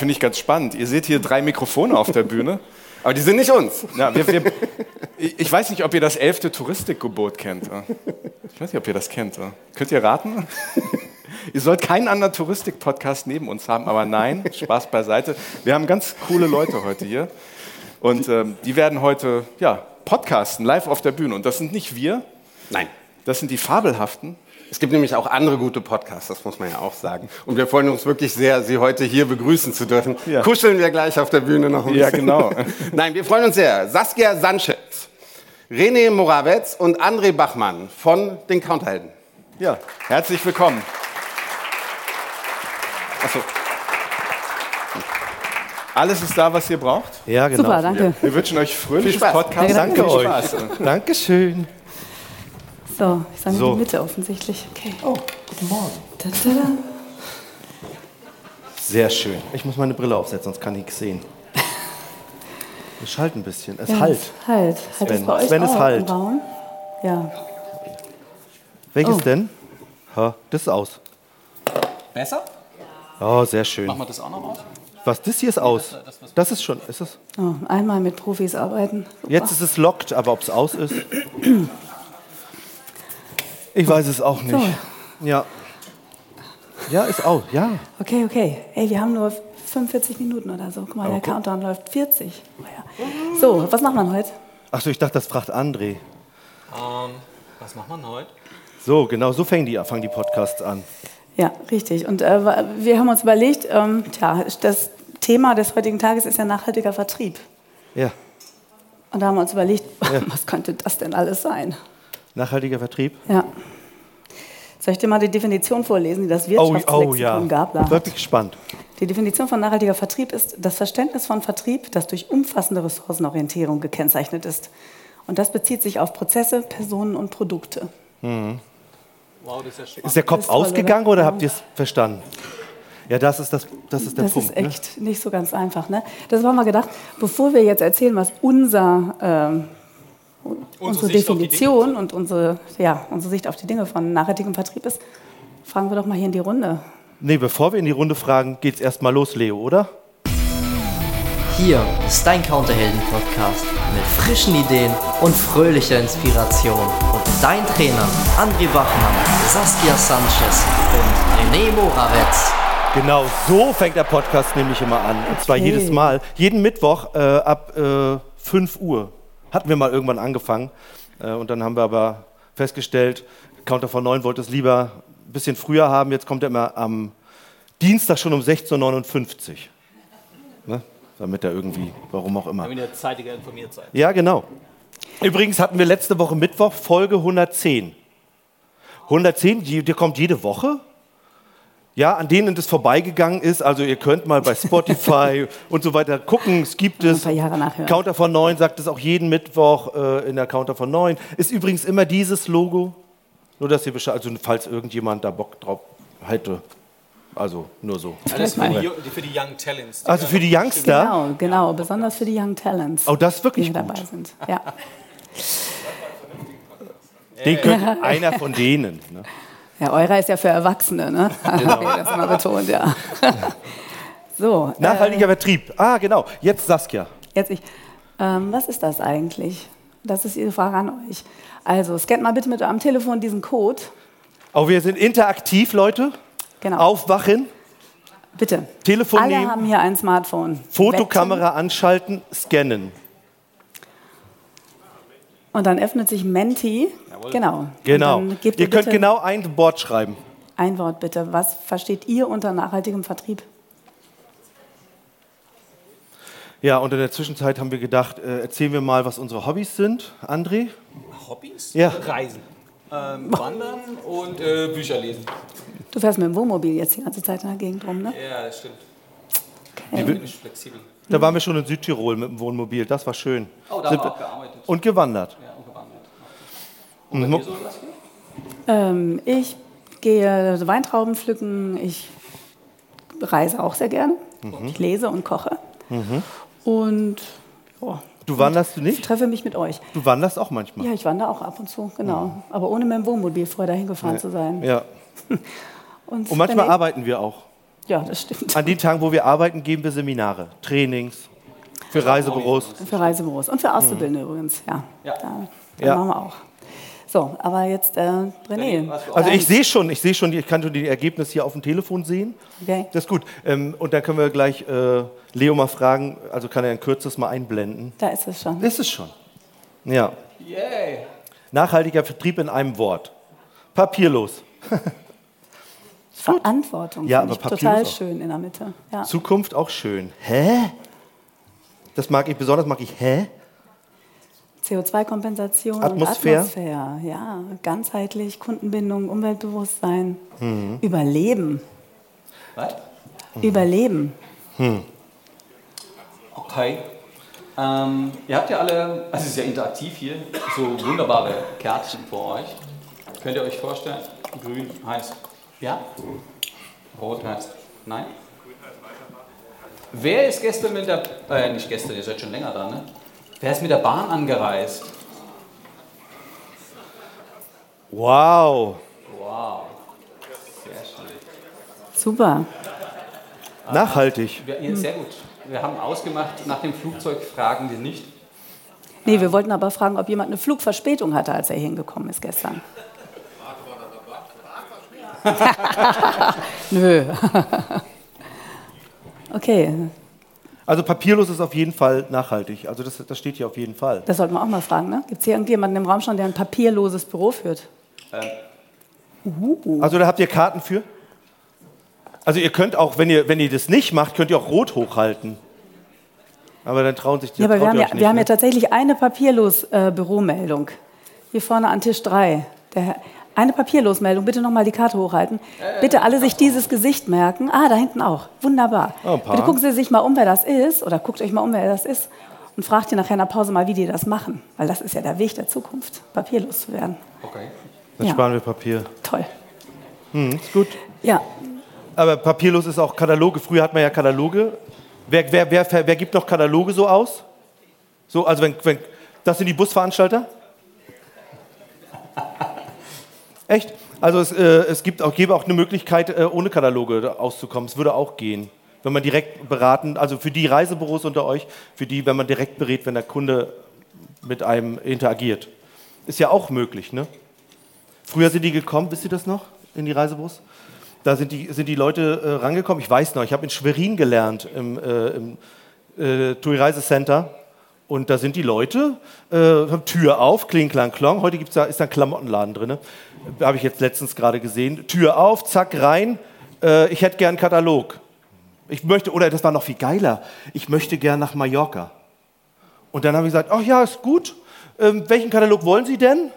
finde ich ganz spannend. Ihr seht hier drei Mikrofone auf der Bühne. Aber die sind nicht uns. Ja, wir, wir, ich weiß nicht, ob ihr das elfte Touristikgebot kennt. Ich weiß nicht, ob ihr das kennt. Könnt ihr raten? Ihr sollt keinen anderen Touristik-Podcast neben uns haben, aber nein, Spaß beiseite. Wir haben ganz coole Leute heute hier. Und ähm, die werden heute ja, podcasten, live auf der Bühne. Und das sind nicht wir. Nein. Das sind die Fabelhaften. Es gibt nämlich auch andere gute Podcasts, das muss man ja auch sagen. Und wir freuen uns wirklich sehr, Sie heute hier begrüßen zu dürfen. Ja. Kuscheln wir gleich auf der Bühne noch ein bisschen. Ja, genau. Nein, wir freuen uns sehr. Saskia Sanchez, René Morawetz und André Bachmann von den Counterhelden. Ja, herzlich willkommen. Achso. Alles ist da, was ihr braucht? Ja, genau. Super, danke. Wir wünschen euch fröhliches Podcast. Danke, danke euch. Spaß. Dankeschön. So, ich sage so. in die Mitte offensichtlich. Okay. Oh, guten Morgen. Da, da, da. Sehr schön. Ich muss meine Brille aufsetzen, sonst kann ich nichts sehen. Es schallt ein bisschen. Es ja, halt. Halt. Sven, halt es bei euch Sven ist halt. Ja. Welches oh. denn? Ha, das ist aus. Besser? Oh, sehr schön. Machen wir das auch noch aus? Was, das hier ist aus? Das, das, das ist schon, ist es? Oh, einmal mit Profis arbeiten. Super. Jetzt ist es locked, aber ob es aus ist? Ich weiß es auch nicht. So. Ja. Ja, ist auch, ja. Okay, okay. Ey, wir haben nur 45 Minuten oder so. Guck mal, okay. der Countdown läuft 40. So, was macht man heute? Achso, ich dachte, das fragt André. Ähm, was macht man heute? So, genau, so fangen die, fangen die Podcasts an. Ja, richtig. Und äh, wir haben uns überlegt, ähm, tja, das Thema des heutigen Tages ist ja nachhaltiger Vertrieb. Ja. Und da haben wir uns überlegt, ja. was könnte das denn alles sein? Nachhaltiger Vertrieb? Ja. Soll ich dir mal die Definition vorlesen, die das Wirtschaftslexikon oh, oh, ja. gab? Wirklich spannend. Die Definition von nachhaltiger Vertrieb ist das Verständnis von Vertrieb, das durch umfassende Ressourcenorientierung gekennzeichnet ist. Und das bezieht sich auf Prozesse, Personen und Produkte. Mhm. Wow, das ist, ja ist der Kopf ist ausgegangen oder, oder habt ihr es verstanden? Ja, das ist, das, das ist der das Punkt. Das ist echt ne? nicht so ganz einfach. Ne? Das haben wir gedacht, bevor wir jetzt erzählen, was unser ähm, unsere, unsere Definition und unsere, ja, unsere Sicht auf die Dinge von nachhaltigem Vertrieb ist, fragen wir doch mal hier in die Runde. Nee, bevor wir in die Runde fragen, geht's erstmal los, Leo, oder? Hier ist dein Counterhelden-Podcast mit frischen Ideen und fröhlicher Inspiration. Und dein Trainer André Bachmann, Saskia Sanchez und René Morawetz. Genau, so fängt der Podcast nämlich immer an. Und zwar okay. jedes Mal, jeden Mittwoch äh, ab äh, 5 Uhr. Hatten wir mal irgendwann angefangen. Äh, und dann haben wir aber festgestellt, Counter von 9 wollte es lieber ein bisschen früher haben. Jetzt kommt er immer am Dienstag schon um 16.59 Uhr. Ne? Damit er irgendwie, warum auch immer. Damit ihr zeitiger informiert seid. Ja, genau. Übrigens hatten wir letzte Woche Mittwoch Folge 110. 110, die, die kommt jede Woche ja, an denen das vorbeigegangen ist. Also ihr könnt mal bei Spotify und so weiter gucken. Es gibt es. Ein paar Jahre nachhören. Counter von 9 sagt es auch jeden Mittwoch äh, in der Counter von 9. Ist übrigens immer dieses Logo. Nur, dass ihr Bescheid, also falls irgendjemand da Bock drauf hätte. Also nur so. Alles für die, für die Young Talents. Also für die Youngster? Genau, genau, besonders für die Young Talents. Oh, das ist wirklich die gut. dabei sind. Ja. Den könnt, einer von denen. Ne? Ja, eurer ist ja für Erwachsene, ne? Genau. das immer betont, ja. so. Nachhaltiger äh, Vertrieb. Ah, genau. Jetzt Saskia. Jetzt ich. Ähm, was ist das eigentlich? Das ist Ihre Frage an euch. Also, scannt mal bitte mit eurem Telefon diesen Code. Oh, wir sind interaktiv, Leute. Genau. Aufwachen. Bitte. Telefon Alle nehmen. haben hier ein Smartphone. Fotokamera Wetten. anschalten, scannen. Und dann öffnet sich Menti. Jawohl. Genau. Genau. Ihr, ihr könnt genau ein Wort schreiben. Ein Wort bitte. Was versteht ihr unter nachhaltigem Vertrieb? Ja, und in der Zwischenzeit haben wir gedacht, äh, erzählen wir mal, was unsere Hobbys sind. André? Hobbys? Ja. Reisen. Ähm, wandern und äh, Bücher lesen. Du fährst mit dem Wohnmobil jetzt die ganze Zeit in der Gegend rum, ne? Ja, das stimmt. Okay. bin ich flexibel. Da waren wir schon in Südtirol mit dem Wohnmobil, das war schön. Oh, da haben wir auch gearbeitet. Und gewandert. Ja, und gewandert. Und mhm. so, ähm, ich gehe Weintrauben pflücken, ich reise auch sehr gerne. Mhm. Ich lese und koche. Mhm. Und oh, Du wanderst du nicht? Ich treffe mich mit euch. Du wanderst auch manchmal? Ja, ich wandere auch ab und zu, genau. Mhm. Aber ohne mit dem Wohnmobil vorher dahin gefahren ja. zu sein. Ja. und, und manchmal arbeiten wir auch. Ja, das stimmt. An den Tagen, wo wir arbeiten, geben wir Seminare, Trainings für Reisebüros. Für Reisebüros und für Auszubildende übrigens, ja. Ja. Da, da Ja. machen wir auch. So, aber jetzt äh, René. Also ich sehe schon, ich sehe schon, ich kann schon die Ergebnisse hier auf dem Telefon sehen. Okay. Das ist gut. Ähm, und dann können wir gleich äh, Leo mal fragen, also kann er ein kürzes mal einblenden. Da ist es schon. Das ist schon. Ja. Yay! Nachhaltiger Vertrieb in einem Wort. Papierlos. Verantwortung. Ja, finde aber ich papierlos total auch. schön in der Mitte. Ja. Zukunft auch schön. Hä? Das mag ich, besonders mag ich hä? CO2-Kompensation Atmosphäre. und Atmosphäre. Ja, ganzheitlich, Kundenbindung, Umweltbewusstsein, Mhm. Überleben. Was? Überleben. Okay. Ähm, ihr habt ja alle, also es ist ja interaktiv hier, so wunderbare Kärtchen vor euch. Könnt ihr euch vorstellen? Grün heißt ja, rot heißt nein. Wer ist gestern mit der, äh, nicht gestern, ihr seid schon länger da, ne? Wer ist mit der Bahn angereist? Wow. Wow. Sehr schön. Super. Nachhaltig. Wir, ja, sehr gut. Wir haben ausgemacht, nach dem Flugzeug fragen wir nicht. Nee, wir wollten aber fragen, ob jemand eine Flugverspätung hatte, als er hingekommen ist gestern. Nö. okay, Also papierlos ist auf jeden Fall nachhaltig. Also das, das steht hier auf jeden Fall. das sollten wir auch mal fragen. Ne? Gibt es hier irgendjemanden im Raum schon, der ein papierloses Büro führt? Also da habt ihr Karten für? Also ihr könnt auch, wenn ihr, wenn ihr das nicht macht, könnt ihr auch rot hochhalten. Aber dann trauen sich die Ja, aber wir haben ja, nicht, wir haben ja ne? tatsächlich eine Papierlos-Büromeldung. Hier vorne an Tisch 3. Der, Herr- eine Papierlosmeldung. Bitte nochmal die Karte hochhalten. Bitte alle sich dieses Gesicht merken. Ah, da hinten auch. Wunderbar. Oh. Bitte gucken Sie sich mal um, wer das ist. Oder guckt euch mal um, wer das ist. Und fragt ihr nachher in der Pause mal, wie die das machen. Weil das ist ja der Weg der Zukunft, papierlos zu werden. Okay. Dann Ja. sparen wir Papier. Toll. Hm, ist gut. Ja, Aber papierlos ist auch Kataloge. Früher hat man ja Kataloge. Wer, wer, wer, wer gibt noch Kataloge so aus? So, also wenn, wenn, das sind die Busveranstalter? Echt? Also es, äh, es gibt auch, gäbe auch eine Möglichkeit, äh, ohne Kataloge auszukommen. Es würde auch gehen. Wenn man direkt beraten, also für die Reisebüros unter euch, für die, wenn man direkt berät, wenn der Kunde mit einem interagiert. Ist ja auch möglich, ne? Früher sind die gekommen, wisst ihr das noch, in die Reisebüros? Da sind die, sind die Leute äh, rangekommen. Ich weiß noch, ich habe in Schwerin gelernt, im, äh, im äh, TUI Reisecenter. Und da sind die Leute, äh, Tür auf, kling, klang, klong. Heute gibt's da, ist da ein Klamottenladen drin. Habe ich jetzt letztens gerade gesehen. Tür auf, zack, rein. Äh, ich hätte gern Katalog. Ich möchte, oder das war noch viel geiler, ich möchte gern nach Mallorca. Und dann habe ich gesagt, ach ja, ist gut. Ähm, welchen Katalog wollen Sie denn?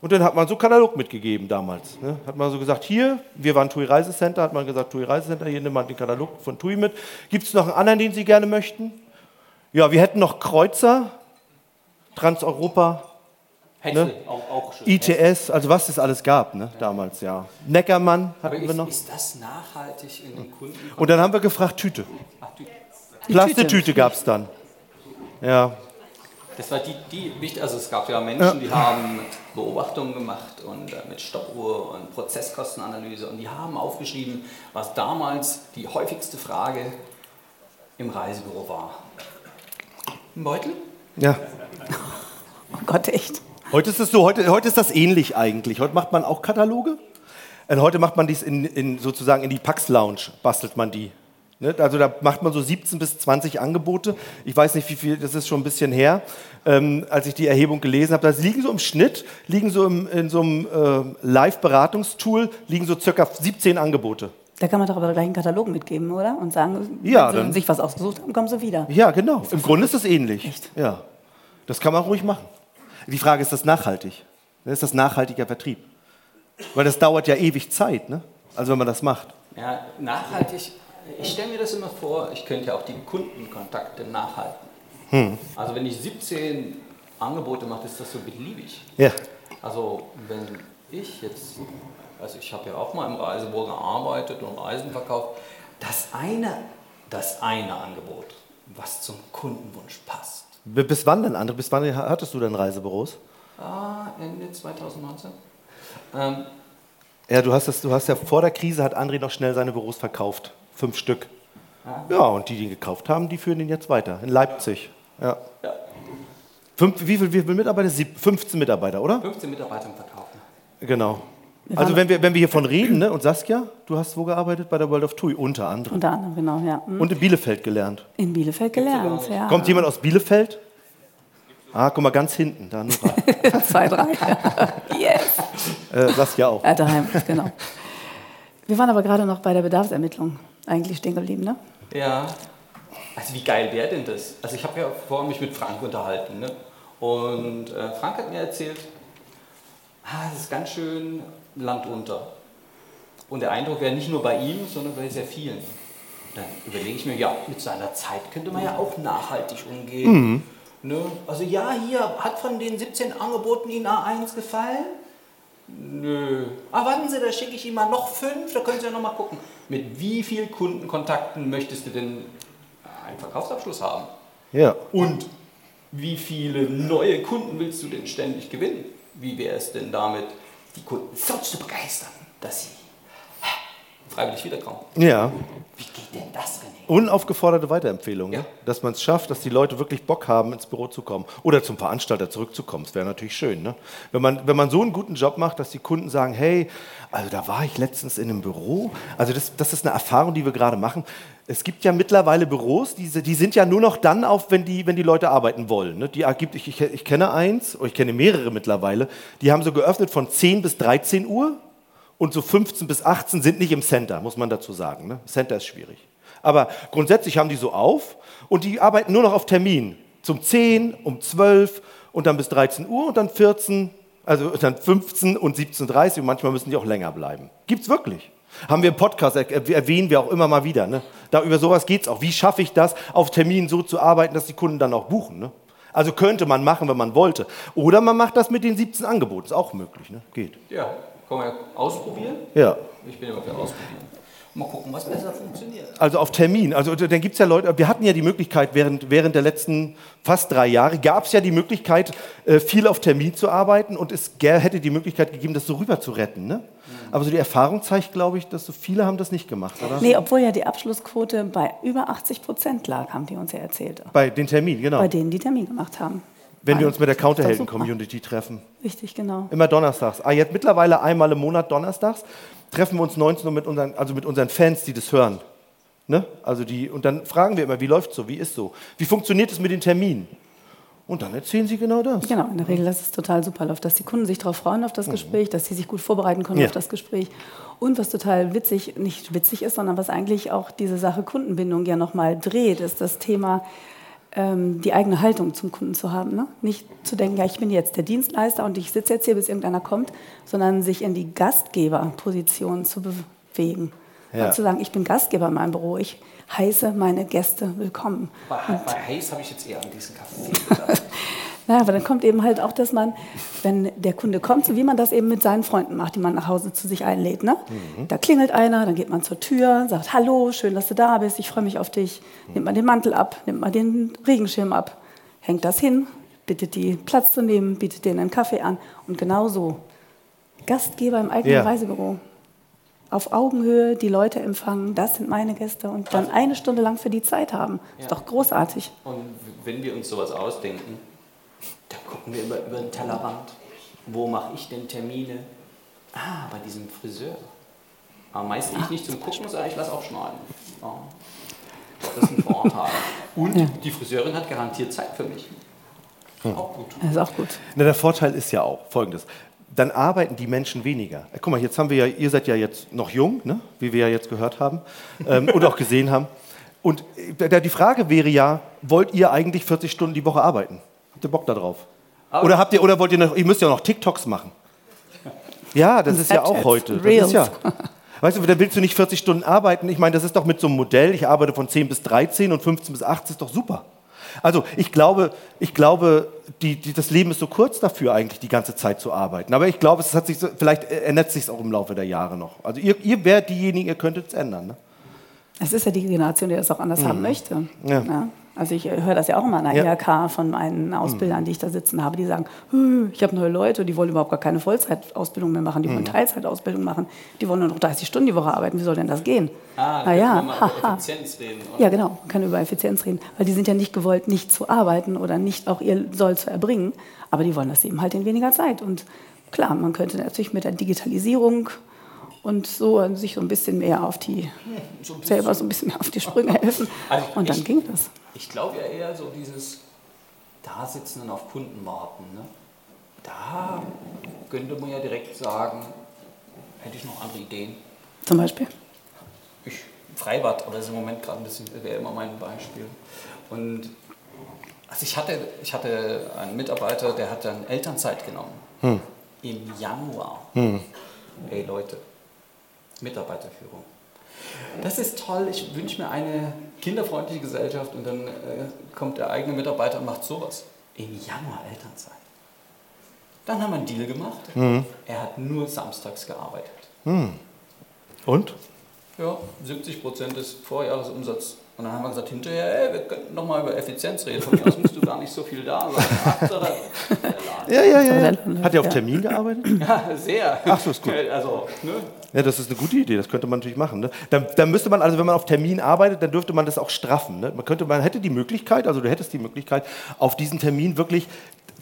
Und dann hat man so Katalog mitgegeben damals. Ne? Hat man so gesagt, hier, wir waren TUI Reisecenter, hat man gesagt, TUI Reisecenter, hier nimmt man den Katalog von TUI mit. Gibt es noch einen anderen, den Sie gerne möchten? Ja, wir hätten noch Kreuzer, Transeuropa, Hätte Ne? auch, auch schön. ITS, also was es alles gab ne? damals, ja. Neckermann Aber hatten wir ist, noch. ist das nachhaltig in den Kunden? Und dann haben wir gefragt, Tüte. Ach, Plastetüte gab es dann. Ja, Das war die, die also es gab ja Menschen, die haben Beobachtungen gemacht und äh, mit Stoppuhr und Prozesskostenanalyse und die haben aufgeschrieben, was damals die häufigste Frage im Reisebüro war. Ein Beutel? ja. oh Gott, echt. Heute ist es so, heute, heute ist das ähnlich eigentlich. Heute macht man auch Kataloge. Und heute macht man dies in, in, sozusagen in die Pax Lounge, bastelt man die. Ne? Also da macht man so 17 bis 20 Angebote. Ich weiß nicht, wie viel, das ist schon ein bisschen her, ähm, als ich die Erhebung gelesen habe. Da liegen so im Schnitt, liegen so im, in so einem äh, Live-Beratungstool, liegen so circa 17 Angebote. Da kann man doch aber gleich einen Katalog mitgeben, oder? Und sagen, Ja, wenn dann- sie sich was ausgesucht haben, kommen sie wieder. Ja, genau. Im Grunde ist das ähnlich. Echt? Ja. Das kann man ruhig machen. Die Frage ist, ist das nachhaltig? Ne, Ist das nachhaltiger Vertrieb? Weil das dauert ja ewig Zeit, ne? Also wenn man das macht. Ja, nachhaltig. Ich stelle mir das immer vor, ich könnte ja auch die Kundenkontakte nachhalten. Also wenn ich 17 Angebote mache, ist das so beliebig. Ja. Also wenn ich jetzt, also ich habe ja auch mal im Reisebüro gearbeitet und Reisen verkauft, das eine, das eine Angebot, was zum Kundenwunsch passt. Bis wann denn, André? Bis wann hattest du denn Reisebüros? Ah, Ende 2019. Ähm, Ja, du hast, das, du hast ja vor der Krise hat André noch schnell seine Büros verkauft. Fünf Stück. Ja, und die, die ihn gekauft haben, die führen ihn jetzt weiter. In Leipzig. Ja. Ja. Fünf, wie, viel, wie viele Mitarbeiter? Sieb- 15 Mitarbeiter, oder? 15 Mitarbeiter im Verkaufen. Genau. Wir Also wenn wir, wenn wir hiervon reden, ne? und Saskia, du hast wo gearbeitet? Bei der World of TUI, unter anderem. Unter anderem, genau, ja. Hm. Und in Bielefeld gelernt. In Bielefeld gelernt, ja. Kommt jemand aus Bielefeld? Ah, guck mal, ganz hinten, da Nora. Zwei, drei. yes. äh, Saskia auch. Ja, daheim, genau. Wir waren aber gerade noch bei der Bedarfsermittlung eigentlich stehen geblieben, ne? Ja. Also wie geil wäre denn das? Also ich habe ja vorher mich mit Frank unterhalten. Ne? Und äh, Frank hat mir erzählt, ah, es ist ganz schön Land unter. Und der Eindruck wäre nicht nur bei ihm, sondern bei sehr vielen. Dann überlege ich mir, ja, mit seiner Zeit könnte man ja auch nachhaltig umgehen. Ne? Also ja, hier hat von den 17 Angeboten Ihnen A1 gefallen? Nö. Ah, warten Sie, da schicke ich Ihnen mal noch fünf, da können Sie ja noch mal gucken. Mit wie vielen Kundenkontakten möchtest du denn einen Verkaufsabschluss haben? Ja. Und wie viele neue Kunden willst du denn ständig gewinnen? Wie wäre es denn damit, die Kunden so zu begeistern, dass sie freiwillig wiederkommen? Ja. Wie geht denn das, René? Unaufgeforderte Weiterempfehlung, Ja. ne? dass man es schafft, dass die Leute wirklich Bock haben, ins Büro zu kommen oder zum Veranstalter zurückzukommen. Das wäre natürlich schön. Ne? Wenn, man, wenn man so einen guten Job macht, dass die Kunden sagen, hey, also da war ich letztens in einem Büro. Also das, das ist eine Erfahrung, die wir gerade machen. Es gibt ja mittlerweile Büros, die, die sind ja nur noch dann auf, wenn die, wenn die Leute arbeiten wollen. Ne? Die gibt, ich, ich, ich kenne eins, oder ich kenne mehrere mittlerweile, die haben so geöffnet von 10 bis 13 Uhr und so 15 bis 18 sind nicht im Center, muss man dazu sagen. Ne? Center ist schwierig. Aber grundsätzlich haben die so auf und die arbeiten nur noch auf Termin. Zum 10, um 12 und dann bis 13 Uhr und dann 14, also dann 15 und 17.30 Uhr manchmal müssen die auch länger bleiben. Gibt's wirklich. Haben wir im Podcast, er- erwähnen wir auch immer mal wieder. Ne? Da über sowas geht's auch. Wie schaffe ich das, auf Termin so zu arbeiten, dass die Kunden dann auch buchen? Ne? Also könnte man machen, wenn man wollte. Oder man macht das mit den 17 Angeboten. Ist auch möglich. Ne? Geht. Ja, kann man ja ausprobieren. Ja. Ich bin immer für ausprobieren. Mal gucken, was besser funktioniert. Also auf Termin. Also dann gibt es ja Leute, wir hatten ja die Möglichkeit, während, während der letzten fast drei Jahre, gab es ja die Möglichkeit, äh, viel auf Termin zu arbeiten und es hätte die Möglichkeit gegeben, das so rüber zu retten. Ne? Aber so die Erfahrung zeigt, glaube ich, dass so viele haben das nicht gemacht, oder? Nee, obwohl ja die Abschlussquote bei über 80 Prozent lag, haben die uns ja erzählt. Bei den Terminen, genau. Bei denen, die Termin gemacht haben. Wenn wir uns mit der. Counterhelden-Community treffen. Richtig, genau. Immer donnerstags. Ah, jetzt mittlerweile einmal im Monat donnerstags treffen wir uns 19 Uhr mit unseren, also mit unseren Fans, die das hören. Ne? Also die, und dann fragen wir immer, wie läuft so, wie ist so? Wie funktioniert es mit den Terminen? Und dann erzählen sie genau das. Genau, in der Regel, dass es total super läuft, dass die Kunden sich darauf freuen auf das Gespräch, dass sie sich gut vorbereiten können Ja. auf das Gespräch. Und was total witzig, nicht witzig ist, sondern was eigentlich auch diese Sache Kundenbindung ja nochmal dreht, ist das Thema, die eigene Haltung zum Kunden zu haben. Ne? Nicht zu denken, ja, ich bin jetzt der Dienstleister und ich sitze jetzt hier, bis irgendeiner kommt, sondern sich in die Gastgeberposition zu bewegen. Ja. Und zu sagen, ich bin Gastgeber in meinem Büro, ich heiße meine Gäste willkommen. Bei, bei Hayes habe ich jetzt eher an diesen Kaffee gedacht. Naja, aber dann kommt eben halt auch, dass man, wenn der Kunde kommt, so wie man das eben mit seinen Freunden macht, die man nach Hause zu sich einlädt. Ne? Da klingelt einer, dann geht man zur Tür, sagt Hallo, schön, dass du da bist, ich freue mich auf dich. Nimmt man den Mantel ab, nimmt man den Regenschirm ab, hängt das hin, bittet die Platz zu nehmen, bietet denen einen Kaffee an. Und genau so. Gastgeber im eigenen Ja. Reisebüro. Auf Augenhöhe die Leute empfangen, das sind meine Gäste und dann eine Stunde lang für die Zeit haben. Ist doch großartig. Und wenn wir uns sowas ausdenken, dann gucken wir über, über den Tellerrand. Wo mache ich denn Termine? Ah, bei diesem Friseur. Aber meist ich nicht zum Gucken, sondern ich lasse auch schneiden. Ja. Das ist ein Vorteil. Und Ja. die Friseurin hat garantiert Zeit für mich. Auch gut. Das ist auch gut. Na, der Vorteil ist ja auch folgendes. Dann arbeiten die Menschen weniger. Guck mal, jetzt haben wir ja, ihr seid ja jetzt noch jung, ne? wie wir ja jetzt gehört haben ähm, und auch gesehen haben. Und äh, da- die Frage wäre ja, wollt ihr eigentlich 40 Stunden die Woche arbeiten? Habt ihr Bock darauf? Oder habt ihr, oder wollt ihr noch, ihr müsst ja noch TikToks machen. Ja, das ist ja auch heute. Das ist ja, weißt du, dann willst du nicht 40 Stunden arbeiten. Ich meine, das ist doch mit so einem Modell, ich arbeite von 10 bis 13 und 15 bis 18, ist doch super. Also ich glaube, ich glaube die, die, das Leben ist so kurz dafür, eigentlich die ganze Zeit zu arbeiten. Aber ich glaube, es hat sich so, vielleicht ändert sich auch im Laufe der Jahre noch. Also ihr, ihr wärt diejenigen, ihr könntet es ändern. Ne? Es ist ja die Generation, die das auch anders haben möchte. Ja. Also ich äh, höre das ja auch immer an der Ja. IHK von meinen Ausbildern, die ich da sitzen habe, die sagen, "Hm, ich habe neue Leute, die wollen überhaupt gar keine Vollzeitausbildung mehr machen, die wollen Teilzeitausbildung machen, die wollen nur noch 30 Stunden die Woche arbeiten. Wie soll denn das gehen? Ah, Na da ja, wir mal über. Effizienz reden. oder? Ja, genau, man kann über Effizienz reden, weil die sind ja nicht gewollt, nicht zu arbeiten oder nicht auch ihr Soll zu erbringen, aber die wollen das eben halt in weniger Zeit. Und klar, man könnte natürlich mit der Digitalisierung und so sich so ein bisschen mehr auf die, So bisschen- selber so ein bisschen mehr auf die Sprünge helfen. Also Und dann ich- ging das. Ich glaube ja eher so dieses Dasitzen und auf Kunden warten. Ne? Da könnte man ja direkt sagen, hätte ich noch andere Ideen. Zum Beispiel. Ich, Freibad, aber das ist im Moment gerade ein bisschen, wäre immer mein Beispiel. Und also ich hatte, ich hatte einen Mitarbeiter, der hat dann Elternzeit genommen. Im Januar. Ey Leute, Mitarbeiterführung. Das ist toll, ich wünsche mir eine kinderfreundliche Gesellschaft und dann äh, kommt der eigene Mitarbeiter und macht sowas. Im Januar Elternzeit. Dann haben wir einen Deal gemacht. Er hat nur samstags gearbeitet. Und? Ja, 70 Prozent des Vorjahresumsatzes. Und dann haben wir gesagt, hinterher, ey, wir könnten nochmal über Effizienz reden. Von mir aus musst du gar nicht so viel da sein. Ja, ja, ja. ja. Hat er auf. Termin gearbeitet? Ja, sehr. Ach so, ist gut. Also, ne? Ja, das ist eine gute Idee, das könnte man natürlich machen. Ne? Dann, dann müsste man, also wenn man auf Termin arbeitet, dann dürfte man das auch straffen. Ne? Man, könnte, man hätte die Möglichkeit, also du hättest die Möglichkeit, auf diesen Termin wirklich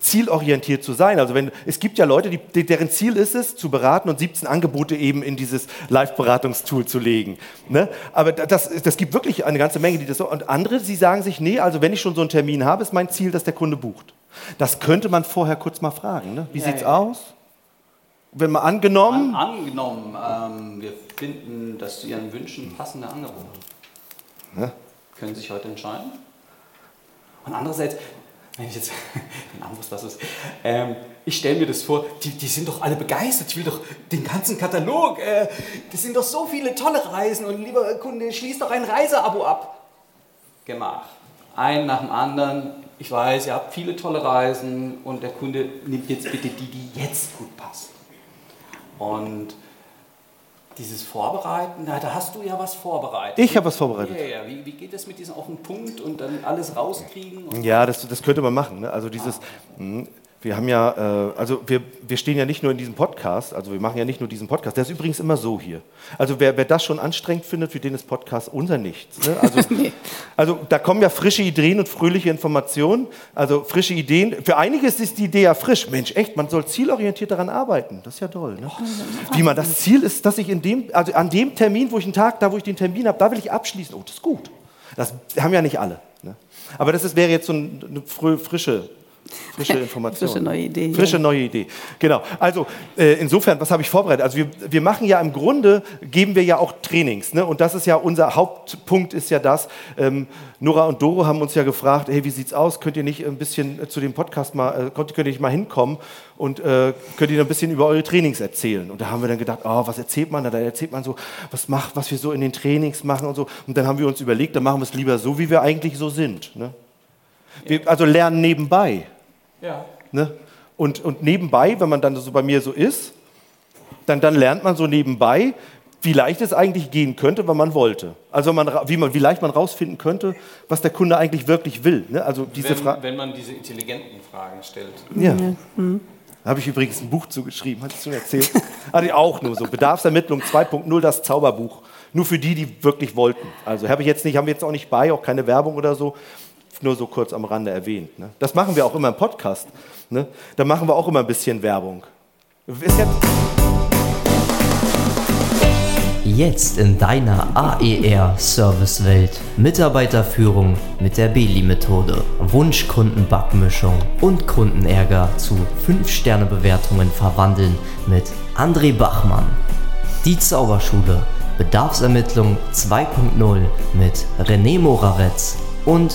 zielorientiert zu sein. Also wenn, es gibt ja Leute, die, deren Ziel ist es, zu beraten und 17 Angebote eben in dieses Live-Beratungstool zu legen. Ne? Aber da- das, das gibt wirklich eine ganze Menge, die das so, und andere, sie sagen sich, nee, also wenn ich schon so einen Termin habe, ist mein Ziel, dass der Kunde bucht. Das könnte man vorher kurz mal fragen. Ne? Wie Ja, sieht's ja. aus? Wenn man angenommen, An, angenommen, ähm, wir finden das zu Ihren Wünschen passende Angebot. Können Sie sich heute entscheiden? Und andererseits, wenn ich jetzt den das ist, ähm, ich stelle mir das vor, die, die sind doch alle begeistert, ich will doch den ganzen Katalog, äh, das sind doch so viele tolle Reisen und lieber Kunde, schließ doch ein Reiseabo ab. Gemacht. Ein nach dem anderen. Ich weiß, ihr habt viele tolle Reisen und der Kunde nimmt jetzt bitte die, die jetzt gut passen. Und dieses Vorbereiten, da, da hast du ja was vorbereitet. Ich habe was vorbereitet. Ja, ja. Wie, wie geht das mit diesem auf den Punkt und dann alles rauskriegen? Ja, das, das könnte man machen. Ne? Also dieses, mh, wir haben ja, äh, also wir, wir stehen ja nicht nur in diesem Podcast, also wir machen ja nicht nur diesen Podcast. Der ist übrigens immer so hier. Also wer, wer das schon anstrengend findet, für den ist Podcast unser Nichts. Ne? Also, also da kommen ja frische Ideen und fröhliche Informationen. Also frische Ideen. Für einige ist die Idee ja frisch. Mensch, echt, man soll zielorientiert daran arbeiten. Das ist ja toll. Ne? Wie man das Ziel ist, dass ich in dem, also an dem Termin, wo ich einen Tag, da wo ich den Termin habe, da will ich abschließen. Oh, das ist gut. Das haben ja nicht alle. Ne? Aber das ist, wäre jetzt so ein- eine frische, frische Information. Frische neue Idee, ja. Frische neue Idee. Genau. Also äh, insofern, was habe ich vorbereitet? Also wir, wir machen ja im Grunde, geben wir ja auch Trainings. Ne? Und das ist ja unser Hauptpunkt ist ja das. Ähm, Nora und Doro haben uns ja gefragt, hey, wie sieht's aus? Könnt ihr nicht ein bisschen äh, zu dem Podcast mal, äh, könnt, könnt ihr nicht mal hinkommen und äh, könnt ihr ein bisschen über eure Trainings erzählen? Und da haben wir dann gedacht, oh, was erzählt man da? Da erzählt man so, was macht, was wir so in den Trainings machen und so. Und dann haben wir uns überlegt, dann machen wir es lieber so, wie wir eigentlich so sind. Ne? Wir, also lernen nebenbei. Ja. Ne? Und, und nebenbei, wenn man dann so bei mir so ist, dann, dann lernt man so nebenbei, wie leicht es eigentlich gehen könnte, wenn man wollte. Also man, wie, man, wie leicht man rausfinden könnte, was der Kunde eigentlich wirklich will. Ne? Also diese Wenn, wenn man diese intelligenten Fragen stellt. Ja. Da habe ich übrigens ein Buch zugeschrieben, hatte ich schon erzählt. Hatte ich auch nur so. Bedarfsermittlung 2.0, das Zauberbuch. Nur für die, die wirklich wollten. Also habe ich jetzt nicht, haben wir jetzt auch nicht bei, auch keine Werbung oder so. Nur so kurz am Rande erwähnt. Ne? Das machen wir auch immer im Podcast. Ne? Da machen wir auch immer ein bisschen Werbung. Ist ja, Jetzt in deiner AER-Servicewelt. Mitarbeiterführung mit der Beli-Methode. Wunschkundenbackmischung und Kundenärger zu 5-Sterne-Bewertungen verwandeln mit André Bachmann. Die Zauberschule. Bedarfsermittlung 2.0 mit René Morawetz. Und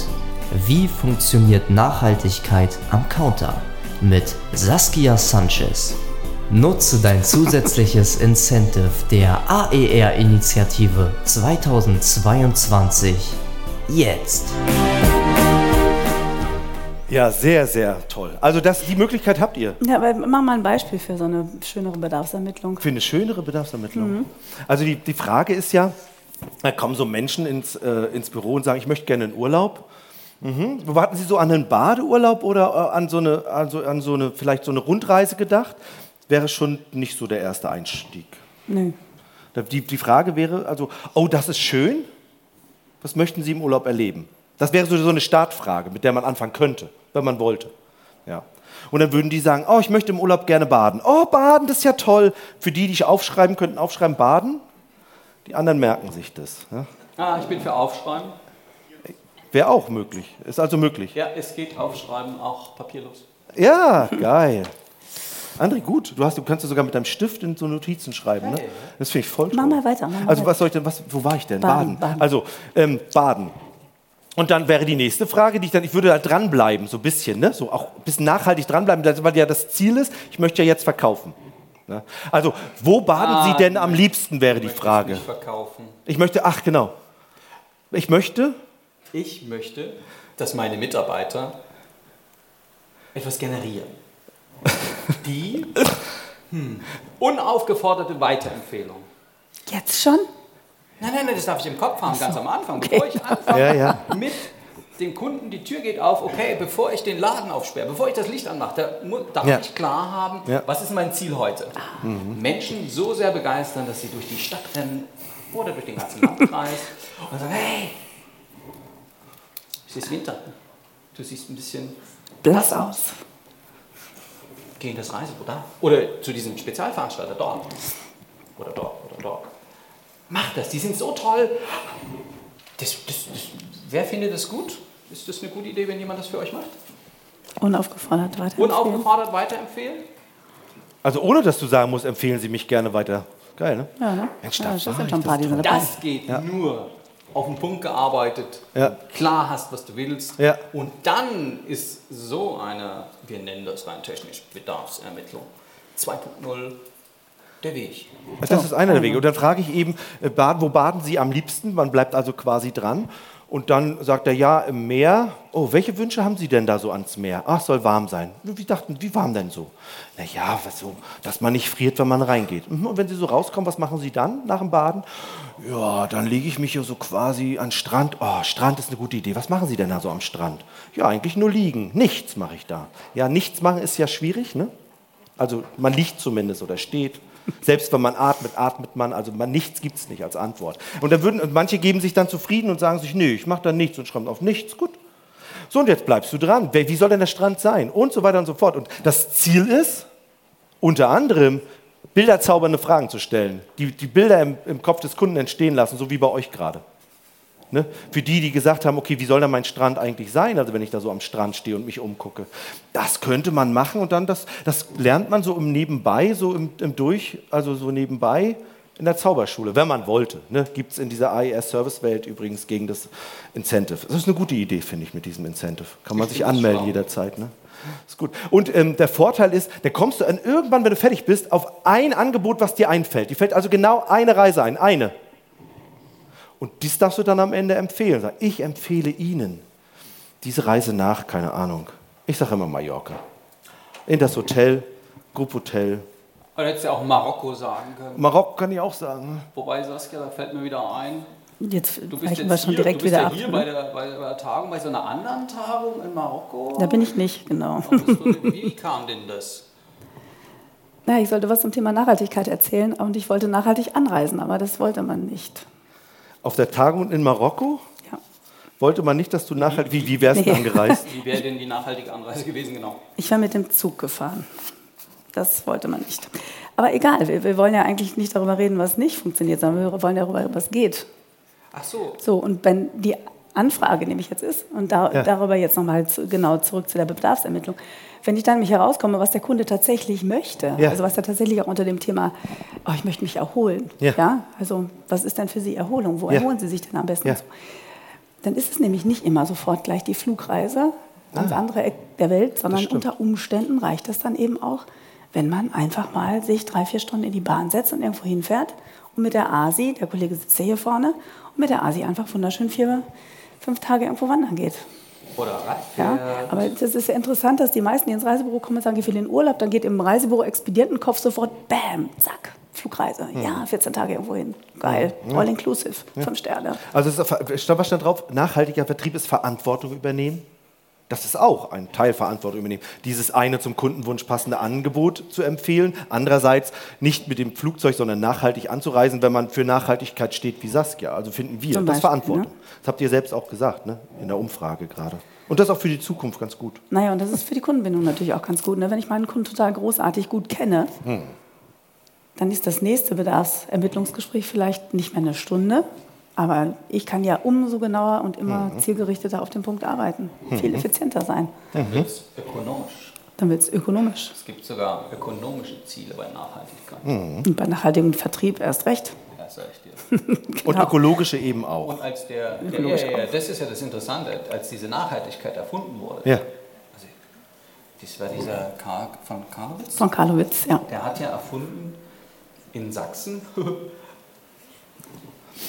wie funktioniert Nachhaltigkeit am Counter mit Saskia Sanchez. Nutze dein zusätzliches Incentive der AER-Initiative 2022 jetzt. ja, sehr, sehr toll. Also das, die Möglichkeit habt ihr. Ja, aber mach mal ein Beispiel für so eine schönere Bedarfsermittlung. Für eine schönere Bedarfsermittlung. Also die, die Frage ist ja, da kommen so Menschen ins, äh, ins Büro und sagen, ich möchte gerne in Urlaub. Mhm. Hatten Sie so an einen Badeurlaub oder äh, an so eine, also an so eine, vielleicht so eine Rundreise gedacht? Wäre schon nicht so der erste Einstieg. Nö. Die, die Frage wäre also, oh, das ist schön. Was möchten Sie im Urlaub erleben? Das wäre so eine Startfrage, mit der man anfangen könnte, wenn man wollte. Ja. Und dann würden die sagen, oh, ich möchte im Urlaub gerne baden. Oh, baden, das ist ja toll. Für die, die ich aufschreiben könnten, aufschreiben, baden. Die anderen merken sich das. Ja. Ah, ich bin für Aufschreiben. Wäre auch möglich. Ist also möglich. Ja, es geht Aufschreiben auch papierlos. Ja, geil. André, gut. Du, hast, du kannst ja sogar mit deinem Stift in so Notizen schreiben. Ne? Das finde ich voll toll. Mach mal weiter. Mach mal also, was soll ich denn, was, wo war ich denn? Baden, Baden. Also, ähm, Baden. Und dann wäre die nächste Frage, die ich dann, ich würde da dranbleiben, so ein bisschen, ne? so auch ein bisschen nachhaltig dranbleiben, weil ja das Ziel ist, ich möchte ja jetzt verkaufen. Ne? Also, wo baden Ah, Sie denn am liebsten, wäre die Ich möchte Frage. es nicht verkaufen. Ich möchte, ach genau. Ich möchte, Ich möchte, dass meine Mitarbeiter etwas generieren. Die hm, unaufgeforderte Weiterempfehlung. Jetzt schon? Nein, nein, nein, das darf ich im Kopf haben, ganz am Anfang. Bevor ich anfange Ja, ja. mit dem Kunden, die Tür geht auf, okay, bevor ich den Laden aufsperre, bevor ich das Licht anmache, da darf Ja. ich klar haben, Ja. was ist mein Ziel heute. Menschen so sehr begeistern, dass sie durch die Stadt rennen oder durch den ganzen Landkreis und sagen, hey, es ist Winter, du siehst ein bisschen Blass aus. geh in das Reisebüro da. Oder zu diesem Spezialveranstalter dort. Oder dort, oder dort. Mach das, die sind so toll. Das, das, das, wer findet das gut? Ist das eine gute Idee, wenn jemand das für euch macht? Unaufgefordert weiter. Unaufgefordert weiterempfehlen? also ohne dass du sagen musst, empfehlen Sie mich gerne weiter. Geil, ne? Ja, ne? Mensch, ja, da das sind schon ein paar, das die sind dabei. Das geht nur auf den Punkt gearbeitet, Ja. klar hast, was du willst. Ja. Und dann ist so eine, wir nennen das rein technisch, Bedarfsermittlung 2.0 der Weg. Das ist einer der Wege. Und dann frage ich eben, äh, wo baden Sie am liebsten? Man bleibt also quasi dran. Und dann sagt er, ja, im Meer. Oh, welche Wünsche haben Sie denn da so ans Meer? Ach, soll warm sein. Wie dachten, wie warm denn so? Na ja, was so, dass man nicht friert, wenn man reingeht. Mhm, Und wenn Sie so rauskommen, was machen Sie dann nach dem Baden? Ja, dann lege ich mich hier so quasi an Strand. Oh, Strand ist eine gute Idee. Was machen Sie denn da so am Strand? Ja, eigentlich nur liegen. Nichts mache ich da. Ja, nichts machen ist ja schwierig, ne? Also man liegt zumindest oder steht. Selbst wenn man atmet, atmet man. Also man, nichts gibt es nicht als Antwort. Und dann würden, manche geben sich dann zufrieden und sagen sich, nee, ich mache da nichts und schreiben auf nichts. Gut. So, und jetzt bleibst du dran. Wie soll denn der Strand sein? Und so weiter und so fort. Und das Ziel ist, unter anderem, bilderzaubernde Fragen zu stellen, die die Bilder im, im Kopf des Kunden entstehen lassen, so wie bei euch gerade. Ne? Für die, die gesagt haben, okay, wie soll denn mein Strand eigentlich sein, also wenn ich da so am Strand stehe und mich umgucke. Das könnte man machen und dann das, das lernt man so im Nebenbei, so im, im Durch, also so nebenbei in der Zauberschule, wenn man wollte. Ne? Gibt es in dieser AES-Service-Welt übrigens gegen das Incentive. Das ist eine gute Idee, finde ich, mit diesem Incentive. Kann man Ich sich anmelden schlau. jederzeit. Ne? Ist gut. Und ähm, der Vorteil ist, da kommst du an, irgendwann, wenn du fertig bist, auf ein Angebot, was dir einfällt. Dir fällt also genau eine Reise ein, eine. Und dies darfst du dann am Ende empfehlen. Ich empfehle Ihnen diese Reise nach, keine Ahnung. Ich sage immer Mallorca. In das Hotel, Group Hotel. Oder hättest du ja auch Marokko sagen können. Marokko kann ich auch sagen. Wobei, Saskia, da fällt mir wieder ein, Jetzt du bist jetzt wir schon hier, direkt du bist wieder ja ab. hier bei Ne? der, bei, bei der Tagung, bei so einer anderen Tagung in Marokko. Da bin ich nicht, genau. Wie kam denn das? Na, ich sollte was zum Thema Nachhaltigkeit erzählen und ich wollte nachhaltig anreisen, aber das wollte man nicht. Auf der Tagung in Marokko Ja. wollte man nicht, dass du nachher. Wie, wie wärst du Nee. angereist? Wie wäre denn die nachhaltige Anreise gewesen, genau? Ich war mit dem Zug gefahren. Das wollte man nicht. Aber egal, wir, wir wollen ja eigentlich nicht darüber reden, was nicht funktioniert, sondern wir wollen darüber, was geht. Ach so. So, und wenn die Anfrage nämlich jetzt ist, und da, Ja. darüber jetzt nochmal zu, genau zurück zu der Bedarfsermittlung, wenn ich dann nämlich herauskomme, was der Kunde tatsächlich möchte, Ja. also was er tatsächlich auch unter dem Thema, oh, ich möchte mich erholen, Ja. also was ist denn für Sie Erholung, wo Ja. erholen Sie sich denn am besten? Ja. So. Dann ist es nämlich nicht immer sofort gleich die Flugreise ans andere Eck der Welt, sondern Ah. unter Umständen reicht es dann eben auch, wenn man einfach mal sich drei, vier Stunden in die Bahn setzt und irgendwo hinfährt und mit der ASI, der Kollege sitzt ja hier vorne, und mit der ASI einfach wunderschön vier, fünf Tage irgendwo wandern geht. Oder Radpferd. Ja? Aber das ist ja interessant, dass die meisten, die ins Reisebüro kommen und sagen, ich will in den Urlaub, dann geht im Reisebüro Expedientenkopf sofort, bam, zack, Flugreise. Ja, 14 Tage irgendwo hin. Geil. All inclusive. Fünf Sterne. Also es was stand drauf? Nachhaltiger Vertrieb ist Verantwortung übernehmen. Das ist auch ein Teil Verantwortung übernehmen. Dieses eine zum Kundenwunsch passende Angebot zu empfehlen. Andererseits nicht mit dem Flugzeug, sondern nachhaltig anzureisen, wenn man für Nachhaltigkeit steht wie Saskia. Also finden wir. Zum das Beispiel, Verantwortung. Das habt ihr selbst auch gesagt, ne? in der Umfrage gerade. Und das ist auch für die Zukunft ganz gut. Naja, und das ist für die Kundenbindung natürlich auch ganz gut. Ne? Wenn ich meinen Kunden total großartig gut kenne, dann ist das nächste Bedarfsermittlungsgespräch vielleicht nicht mehr eine Stunde, aber ich kann ja umso genauer und immer zielgerichteter auf den Punkt arbeiten, viel effizienter sein. Dann wird es ökonomisch. Dann wird es ökonomisch. Es gibt sogar ökonomische Ziele bei Nachhaltigkeit. Und bei nachhaltigem Vertrieb erst recht. Das sag ich dir. Und Genau. ökologische eben auch. Und als der, ja, ja, ja, das ist ja das Interessante, als diese Nachhaltigkeit erfunden wurde, Ja. also, das war dieser Karl von Karlowitz, Von Karlowitz, ja. der hat ja erfunden in Sachsen,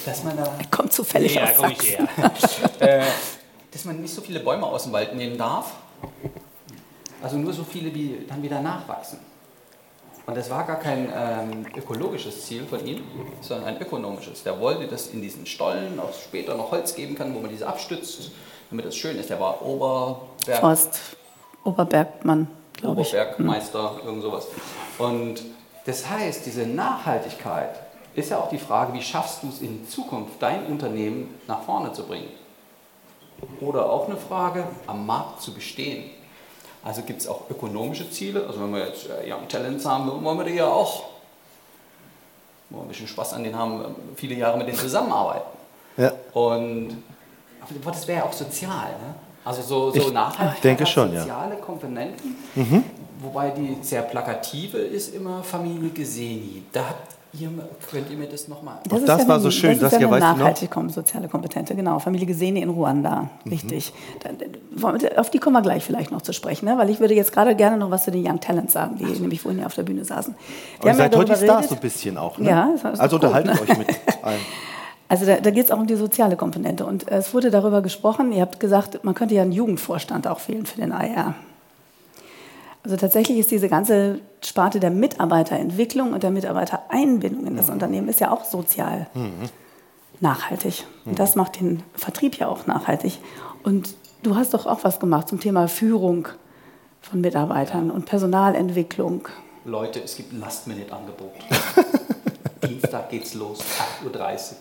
dass man da Kommt zufällig Ja, aus komm ich Sachsen. her. äh, dass man nicht so viele Bäume aus dem Wald nehmen darf. Also nur so viele, wie dann wieder nachwachsen. Und das war gar kein ähm, ökologisches Ziel von ihm, sondern ein ökonomisches. Der wollte, dass in diesen Stollen auch später noch Holz geben kann, wo man diese abstützt, damit das schön ist. Der war Oberberg, Forst Oberbergmann, glaube ich. Oberbergmeister, irgend sowas. Und das heißt, diese Nachhaltigkeit ist ja auch die Frage, wie schaffst du es in Zukunft, dein Unternehmen nach vorne zu bringen? Oder auch eine Frage, am Markt zu bestehen. Also gibt es auch ökonomische Ziele. Also wenn wir jetzt äh, Young Talents haben, wollen wir die ja auch wollen wir ein bisschen Spaß an denen haben, viele Jahre mit denen zusammenarbeiten. Ja. Und aber das wäre ja auch sozial. Ne? Also so, so Ich Nachhaltigkeit denke hat schon, ja. soziale Komponenten, wobei die sehr plakative ist immer Familie Geseni. Da ihr, könnt ihr mir das nochmal... Auch das war so schön, das ja eine weißt du noch? nachhaltige kom- soziale Kompetente, genau. Familie Gesene in Ruanda, richtig. Da- da- Auf die kommen wir gleich vielleicht noch zu sprechen, ne? weil ich würde jetzt gerade gerne noch was zu den Young Talents sagen, die nämlich vorhin hier auf der Bühne saßen. Aber ihr seid heute die Stars so ein bisschen auch. Ne? Ja, das also gut, unterhaltet ne? euch mit allen. Also da, da geht es auch um die soziale Komponente. Und äh, es wurde darüber gesprochen, ihr habt gesagt, man könnte ja einen Jugendvorstand auch wählen für den AR. Also tatsächlich ist diese ganze Sparte der Mitarbeiterentwicklung und der Mitarbeitereinbindung in das Unternehmen ist ja auch sozial nachhaltig. Und das macht den Vertrieb ja auch nachhaltig. Und du hast doch auch was gemacht zum Thema Führung von Mitarbeitern und Personalentwicklung. Leute, es gibt ein Last-Minute-Angebot. Dienstag geht's los, 8.30 Uhr.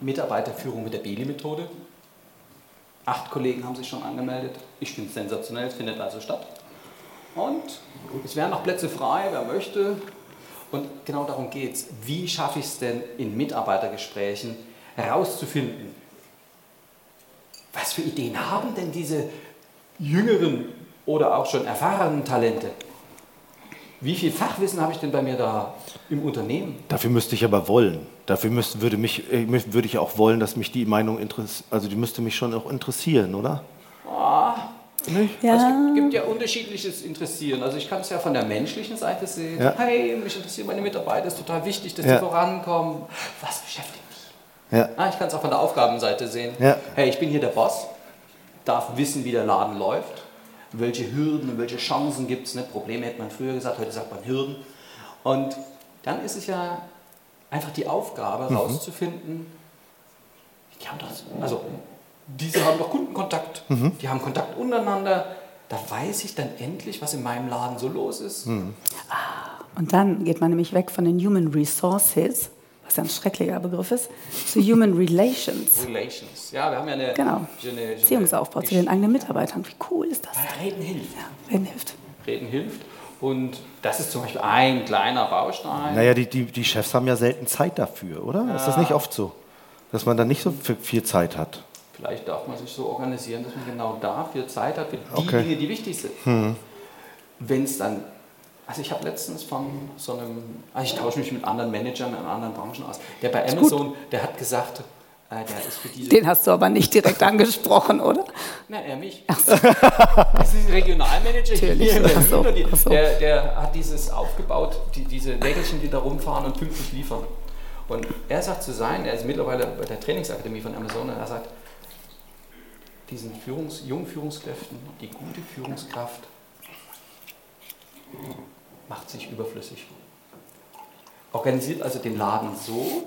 Mitarbeiterführung mit der Beli-Methode. Acht Kollegen haben sich schon angemeldet. Ich finde es sensationell, es findet also statt. Und es wären noch Plätze frei, wer möchte. Und genau darum geht es. Wie schaffe ich es denn in Mitarbeitergesprächen herauszufinden, was für Ideen haben denn diese jüngeren oder auch schon erfahrenen Talente? Wie viel Fachwissen habe ich denn bei mir da im Unternehmen? Dafür müsste ich aber wollen. Dafür müsste, würde, mich, äh, würde ich auch wollen, dass mich die Meinung interessiert. Also die müsste mich schon auch interessieren, oder? Ja, Also es gibt, gibt ja unterschiedliches Interessieren. Also ich kann es ja von der menschlichen Seite sehen. Ja. Hey, mich interessieren meine Mitarbeiter, ist total wichtig, dass Ja. die vorankommen. Was beschäftigt mich? Ja. Ah, ich kann es auch von der Aufgabenseite sehen. Ja. Hey, ich bin hier der Boss, darf wissen, wie der Laden läuft, welche Hürden und welche Chancen gibt es. Ne? Probleme hätte man früher gesagt, heute sagt man Hürden. Und dann ist es ja einfach die Aufgabe, Mhm. rauszufinden, die haben doch, also diese haben doch Kundenkontakt, Mhm. die haben Kontakt untereinander. Da weiß ich dann endlich, was in meinem Laden so los ist. Mhm. Und dann geht man nämlich weg von den Human Resources, was ja ein schrecklicher Begriff ist, zu Human Relations. Relations. Ja, wir haben ja eine, Genau. Beziehungsaufbau zu den eigenen Mitarbeitern. Wie cool ist das? Reden hilft. Reden hilft. Reden hilft. Und das ist zum Beispiel ein kleiner Baustein. Naja, die, die, die Chefs haben ja selten Zeit dafür, oder? Ist das nicht oft so? Dass man dann nicht so viel- Zeit hat. Vielleicht darf man sich so organisieren, dass man genau dafür Zeit hat, für die Okay. Hm. Dinge, die wichtig sind. Wenn es dann, also ich habe letztens von so einem, also ich tausche mich mit anderen Managern in anderen Branchen aus, der bei Amazon, der hat gesagt, äh, der ist für diese, Den hast du aber nicht direkt angesprochen, oder? na, er mich. Das ist ein Regionalmanager Natürlich. hier in Berlin Ach so, die, ach so. der, der hat dieses aufgebaut, die, diese Wägelchen, die da rumfahren und pünktlich liefern. Und er sagt zu sein, er ist mittlerweile bei der Trainingsakademie von Amazon, und er sagt, diesen Führungs-, jungen Führungskräften, die gute Führungskraft macht sich überflüssig. Organisiert also den Laden so,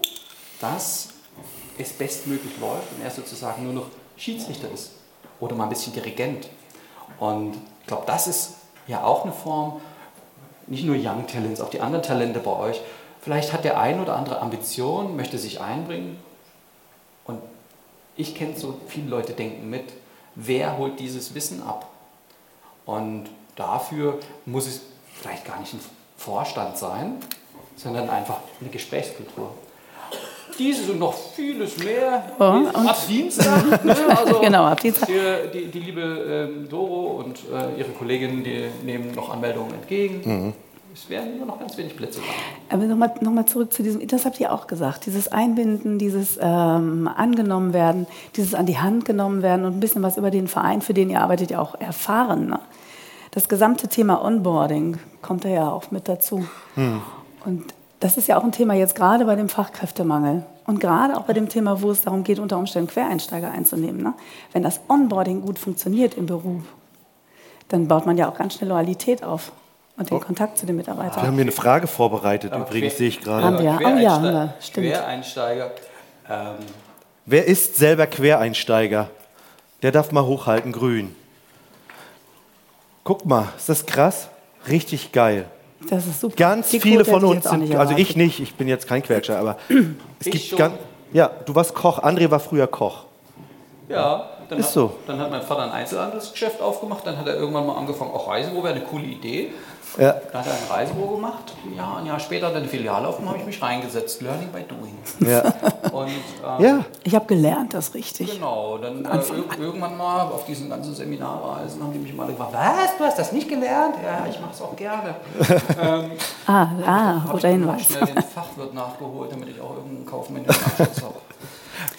dass es bestmöglich läuft und er sozusagen nur noch Schiedsrichter ist oder mal ein bisschen Dirigent. Und ich glaube, das ist ja auch eine Form, nicht nur Young Talents, auch die anderen Talente bei euch. Vielleicht hat der ein oder andere Ambition, möchte sich einbringen. Und ich kenne so viele Leute denken mit, wer holt dieses Wissen ab? Und dafür muss es vielleicht gar nicht ein Vorstand sein, sondern einfach eine Gesprächskultur. Dieses und noch vieles mehr Ja, ab Dienstag. Ne? Also Genau, ab Dienstag. Die, die, die liebe ähm, Doro und äh, ihre Kollegin, die nehmen noch Anmeldungen entgegen. Es werden nur noch ganz wenig Plätze da. Aber nochmal noch mal zurück zu diesem, das habt ihr auch gesagt, dieses Einbinden, dieses ähm, angenommen werden, dieses an die Hand genommen werden und ein bisschen was über den Verein, für den ihr arbeitet, ja auch erfahren. Ne? Das gesamte Thema Onboarding kommt da ja auch mit dazu. Und das ist ja auch ein Thema jetzt gerade bei dem Fachkräftemangel und gerade auch bei dem Thema, wo es darum geht, unter Umständen Quereinsteiger einzunehmen. Ne? Wenn das Onboarding gut funktioniert im Beruf, dann baut man ja auch ganz schnell Loyalität auf und den Kontakt zu den Wir Mitarbeitern. haben hier eine Frage vorbereitet, Aber übrigens, quer- sehe ich gerade. Haben wir. Aber Oh ja, haben wir. Stimmt. Quereinsteiger. Ähm, Wer ist selber Quereinsteiger? Der darf mal hochhalten, grün. Guck mal, ist das krass? Richtig geil. Das ist super. Ganz Die viele Quote von uns sind, nicht also ich nicht, ich bin jetzt kein Quereinsteiger, aber es Ich gibt schon. ganz, ja, du warst Koch, André war früher Koch. Ja, dann, Ist hat, so. dann hat mein Vater ein Einzelhandelsgeschäft aufgemacht, dann hat er irgendwann mal angefangen, auch Reisebüro wäre eine coole Idee. Ja. Dann hat er ein Reisebüro gemacht, ein Jahr, ein Jahr später hat er eine Filiale aufgemacht, habe ich mich reingesetzt, Learning by Doing. Ja. Und ähm, ja, Ich habe gelernt, das richtig. genau, dann äh, ir irgendwann mal auf diesen ganzen Seminarreisen haben die mich mal gefragt, was, du hast das nicht gelernt? Ja, ich mache es auch gerne. Ah, ah, Habe guter ich dann Hinweis. schnell den Fachwirt nachgeholt, damit ich auch irgendeinen kaufmännischen Abschluss habe.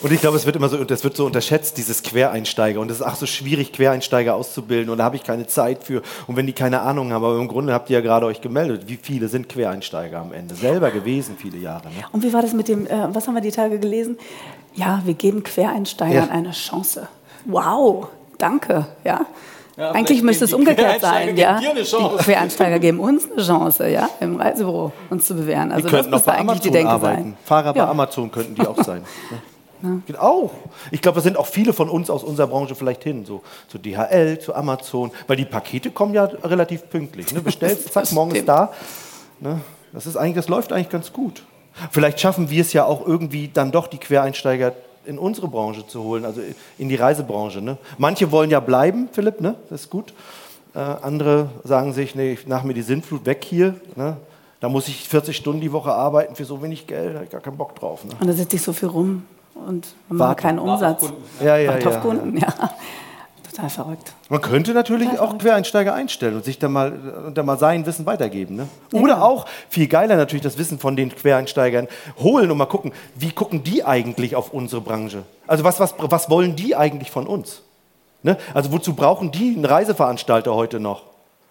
Und ich glaube, es wird immer so, das wird so unterschätzt, dieses Quereinsteiger. Und es ist auch so schwierig, Quereinsteiger auszubilden. Und da habe ich keine Zeit für. Und wenn die keine Ahnung haben, aber im Grunde habt ihr ja gerade euch gemeldet, wie viele sind Quereinsteiger am Ende? Selber gewesen, viele Jahre. Ne? Und wie war das mit dem, äh, was haben wir die Tage gelesen? Ja, wir geben Quereinsteigern Ja. eine Chance. Wow, danke. Ja. Ja, Eigentlich müsste es umgekehrt sein. Ja? geben dir eine Chance. Die Quereinsteiger geben uns eine Chance, ja, im Reisebüro uns zu bewähren. Also die das könnten auch müsste bei eigentlich die Amazon Denke arbeiten. sein. Fahrer bei Ja. Amazon könnten die auch sein. ne? Geht Auch. Ich glaube, da sind auch viele von uns aus unserer Branche vielleicht hin, so zu DHL, zu Amazon, weil die Pakete kommen ja relativ pünktlich. Ne? Bestellst, zack, morgen ist da. Ne? Das, ist eigentlich, das läuft eigentlich ganz gut. Vielleicht schaffen wir es ja auch irgendwie dann doch, die Quereinsteiger in unsere Branche zu holen, also in die Reisebranche. Ne? Manche wollen ja bleiben, Philipp, ne? das ist gut. Äh, andere sagen sich, nee, nach mir die Sintflut weg hier. Ne? Da muss ich 40 Stunden die Woche arbeiten für so wenig Geld, da habe ich gar keinen Bock drauf. Ne? Und da sitze ich so viel rum und man macht keinen Umsatz. Kunden. Ja, ja, auf ja. Kunden, ja. Total verrückt. Man könnte natürlich auch Quereinsteiger einstellen und sich dann mal, und dann mal sein Wissen weitergeben. Ne? Oder auch, viel geiler natürlich, das Wissen von den Quereinsteigern holen und mal gucken, wie gucken die eigentlich auf unsere Branche? Also was, was, was wollen die eigentlich von uns? Ne? Also wozu brauchen die einen Reiseveranstalter heute noch?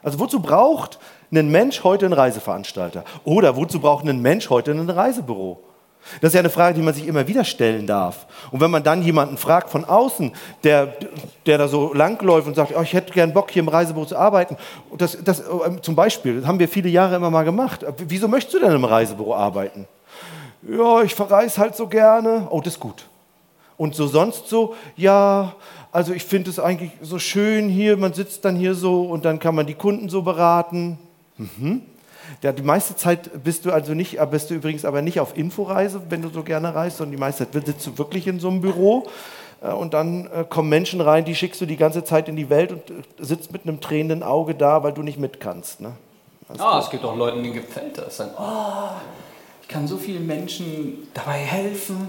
Also wozu braucht ein Mensch heute einen Reiseveranstalter? Oder wozu braucht ein Mensch heute ein Reisebüro? Das ist ja eine Frage, die man sich immer wieder stellen darf. Und wenn man dann jemanden fragt von außen, der, der da so langläuft und sagt, oh, ich hätte gern Bock, hier im Reisebüro zu arbeiten. Das, das, äh, zum Beispiel, das haben wir viele Jahre immer mal gemacht. Wieso möchtest du denn im Reisebüro arbeiten? Ja, ich verreise halt so gerne. Oh, das ist gut. Und so sonst so, ja, also ich finde es eigentlich so schön hier, man sitzt dann hier so und dann kann man die Kunden so beraten. Mhm. Ja, die meiste Zeit bist du also nicht, äh, bist du übrigens aber nicht auf Inforeise, wenn du so gerne reist, sondern die meiste Zeit sitzt du wirklich in so einem Büro äh, und dann äh, kommen Menschen rein, die schickst du die ganze Zeit in die Welt und sitzt mit einem tränenden Auge da, weil du nicht mit kannst. Ne? Ah, es gibt auch Leute, denen gefällt das. Sagen, oh, ich kann so vielen Menschen dabei helfen,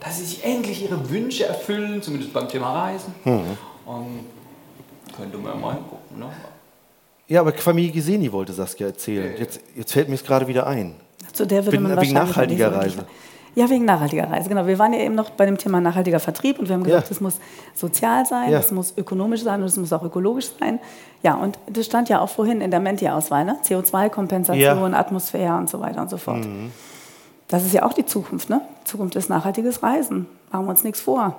dass sie sich endlich ihre Wünsche erfüllen, zumindest beim Thema Reisen. Und könnte man mal hingucken. Ne? Ja, aber Familie Geseni wollte Saskia erzählen. Jetzt, jetzt fällt mir es gerade wieder ein. Zu der würde Wegen- man wegen nachhaltiger Reise. Ja, wegen nachhaltiger Reise, genau. Wir waren ja eben noch bei dem Thema nachhaltiger Vertrieb und wir haben gesagt, Ja. es muss sozial sein, Ja. es muss ökonomisch sein und es muss auch ökologisch sein. Ja, und das stand ja auch vorhin in der Menti-Auswahl, ne? CO2-Kompensation, Ja. Mhm. Atmosphäre und so weiter und so fort. Das ist ja auch die Zukunft, ne? Zukunft ist nachhaltiges Reisen. Machen wir uns nichts vor.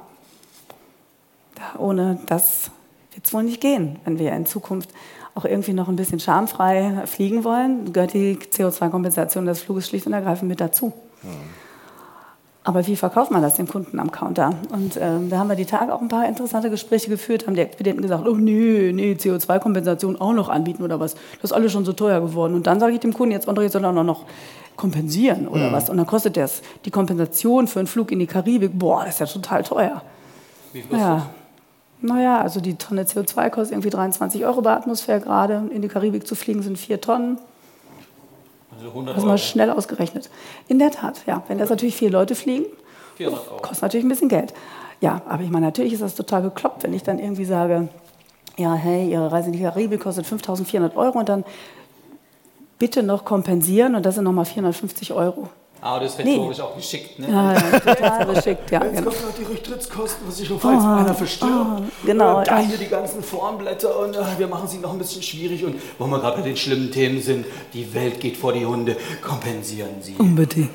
Da, ohne das wird es wohl nicht gehen, wenn wir in Zukunft auch irgendwie noch ein bisschen schamfrei fliegen wollen, gehört die CO2-Kompensation des Fluges schlicht und ergreifend mit dazu. Aber wie verkauft man das dem Kunden am Counter? Und ähm, da haben wir die Tage auch ein paar interessante Gespräche geführt, haben die Expedienten gesagt, oh nee, nee, CO2-Kompensation auch noch anbieten oder was. Das ist alles schon so teuer geworden. Und dann sage ich dem Kunden, jetzt André, soll er noch kompensieren oder was. Und dann kostet das die Kompensation für einen Flug in die Karibik, boah, das ist ja total teuer. Wie Ja. Naja, also die Tonne CO2 kostet irgendwie 23 Euro bei Atmosphäre gerade. In die Karibik zu fliegen sind vier Tonnen. Also 100 Das ist mal Euro. schnell ausgerechnet. In der Tat, ja. Wenn das natürlich vier Leute fliegen, 400 Euro. kostet natürlich ein bisschen Geld. Ja, aber ich meine, natürlich ist das total bekloppt, wenn ich dann irgendwie sage, ja, hey, Ihre Reise in die Karibik kostet 5.400 Euro und dann bitte noch kompensieren und das sind nochmal 450 Euro. Aber das ist Nee. rhetorisch auch geschickt. Ne? Ja, ja, total geschickt, ja. Jetzt Genau. kommen noch die Rücktrittskosten, was sich noch falls einer verstirbt. ah, genau, Äh, da hier die ganzen Formblätter und äh, wir machen sie noch ein bisschen schwierig. Und wo wir gerade bei den schlimmen Themen sind, die Welt geht vor die Hunde, kompensieren Sie. Unbedingt.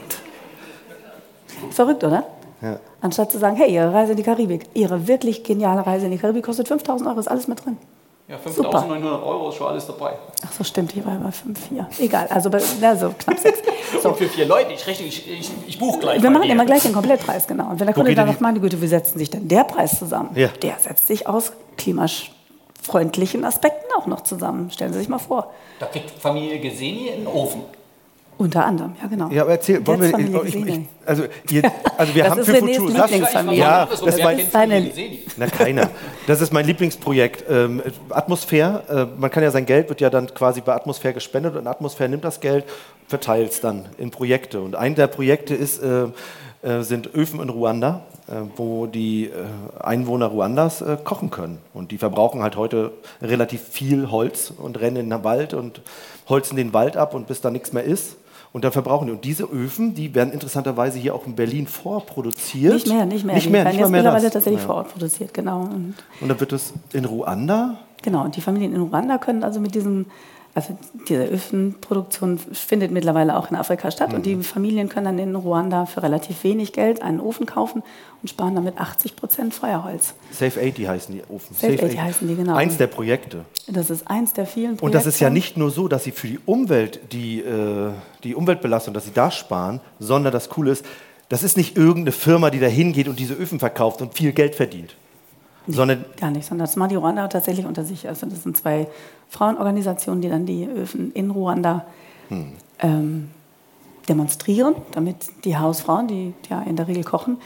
Verrückt, oder? Ja. Anstatt zu sagen, hey, Ihre Reise in die Karibik, Ihre wirklich geniale Reise in die Karibik kostet 5000 Euro, ist alles mit drin. Ja, Super. 5.900 Euro ist schon alles dabei. Ach so, stimmt, hier war bei 5, 4. Egal, also bei, na, so knapp 6. So. Und für vier Leute, ich rechne, ich, ich, ich buche gleich Wir machen dir. immer gleich den Komplettpreis, genau. Und wenn der Kunde geht dann sagt, meine Güte, wie setzt sich denn der Preis zusammen? Ja. Der setzt sich aus klimafreundlichen Aspekten auch noch zusammen. Stellen Sie sich mal vor. Da kriegt Familie Geseni einen Ofen. Unter anderem, ja genau. Ja, aber erzähl, wollen wir, ich, ich, Gesine. also, ihr, also wir Das haben ist für Renés Futur Sass- Lieblingsfamilie. Ja, das das ist mein, Seine- na keiner. Das ist mein Lieblingsprojekt. Ähm, Atmosphäre, äh, man kann ja sein Geld wird ja dann quasi bei Atmosphäre gespendet und Atmosphäre nimmt das Geld, verteilt es dann in Projekte. Und ein der Projekte ist, äh, äh, sind Öfen in Ruanda, äh, wo die äh, Einwohner Ruandas äh, kochen können. Und die verbrauchen halt heute relativ viel Holz und rennen in den Wald und holzen den Wald ab und bis da nichts mehr ist. Und dann verbrauchen die. Und diese Öfen, die werden interessanterweise hier auch in Berlin vorproduziert. Nicht mehr, nicht mehr. Nicht Die mehr, werden nicht jetzt mehr mittlerweile das. tatsächlich Ja. vor Ort produziert, genau. Und, Und dann wird es in Ruanda genau. Und die Familien in Ruanda können also mit diesem, also diese Ofenproduktion findet mittlerweile auch in Afrika statt. Und Mhm. die Familien können dann in Ruanda für relativ wenig Geld einen Ofen kaufen und sparen damit 80 Prozent Feuerholz. Safe 80 heißen die Ofen. Safe 80 heißen die, genau. Eins der Projekte. Das ist eins der vielen Projekte. Und das ist ja nicht nur so, dass sie für die Umwelt die, äh, die Umweltbelastung, dass sie da sparen, sondern das Coole ist, das ist nicht irgendeine Firma, die da hingeht und diese Öfen verkauft und viel Geld verdient. Sondern Gar nicht, sondern das machen die Ruanda tatsächlich unter sich. Also das sind zwei Frauenorganisationen, die dann die Öfen in Ruanda Hm. ähm, demonstrieren, damit die Hausfrauen, die ja in der Regel kochen,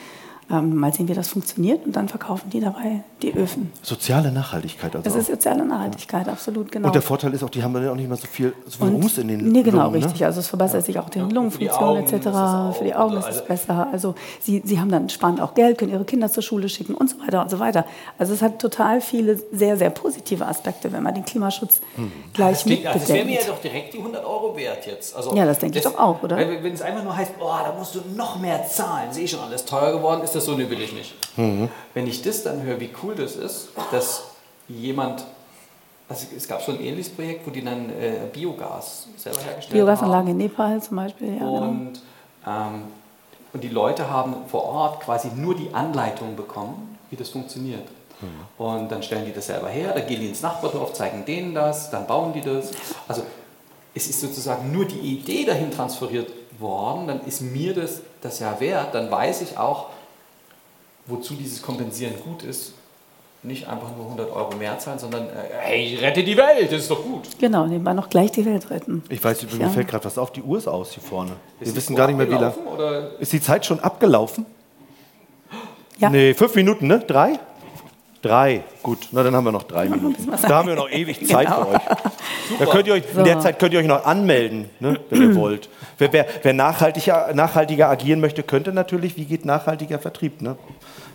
ähm, mal sehen, wie das funktioniert und dann verkaufen die dabei die Öfen. soziale Nachhaltigkeit. Also Das ist soziale Nachhaltigkeit, absolut, genau. Und der Vorteil ist auch, die haben dann auch nicht mehr so viel, so viel Ruß in den Nee, genau, Lungen, richtig. Ne? Also es verbessert sich auch die für die Lungenfunktion Augen etc. ist es auch, Für die Augen also- ist es besser. Also sie, sie haben dann sparen auch Geld, können ihre Kinder zur Schule schicken und so weiter und so weiter. Also es hat total viele sehr, sehr positive Aspekte, wenn man den Klimaschutz gleich Das, klingt, also das wäre mir ja mitbedenkt. doch direkt die 100 Euro wert jetzt. Also Ja, das denke ich doch auch, oder? Wenn, wenn es einfach nur heißt, oh, da musst du noch mehr zahlen, sehe ich schon alles teuer geworden, ist das so, ne, will ich nicht. Mhm. Wenn ich das dann höre, wie cool das ist, dass jemand, also es gab so ein ähnliches Projekt, wo die dann äh, Biogas selber hergestellt Biogasanlage haben. in Nepal zum Beispiel, ja, genau. Und, ähm, und die Leute haben vor Ort quasi nur die Anleitung bekommen, wie das funktioniert. Und dann stellen die das selber her, dann gehen die ins Nachbardorf, zeigen denen das, dann bauen die das. Also es ist sozusagen nur die Idee dahin transferiert worden, dann ist mir das, das ja wert, dann weiß ich auch, wozu dieses Kompensieren gut ist. Nicht einfach nur 100 Euro mehr zahlen, sondern äh, hey, rette die Welt, das ist doch gut. Genau, nebenbei noch gleich die Welt retten. Ich weiß, mir Ja. fällt gerade was auf, die Uhr ist aus hier vorne. Wir Ist die wissen gar nicht mehr, wie lange. Ist die Zeit schon abgelaufen? Ja. Nee, fünf Minuten, ne? Drei? Drei. Gut, na dann haben wir noch drei Minuten. Da haben wir noch ewig Zeit Genau. für euch. Da könnt ihr euch, In der Zeit könnt ihr euch noch anmelden, ne, wenn ihr wollt. Wer, wer, wer nachhaltiger, nachhaltiger agieren möchte, könnte natürlich, wie geht nachhaltiger Vertrieb? Ne?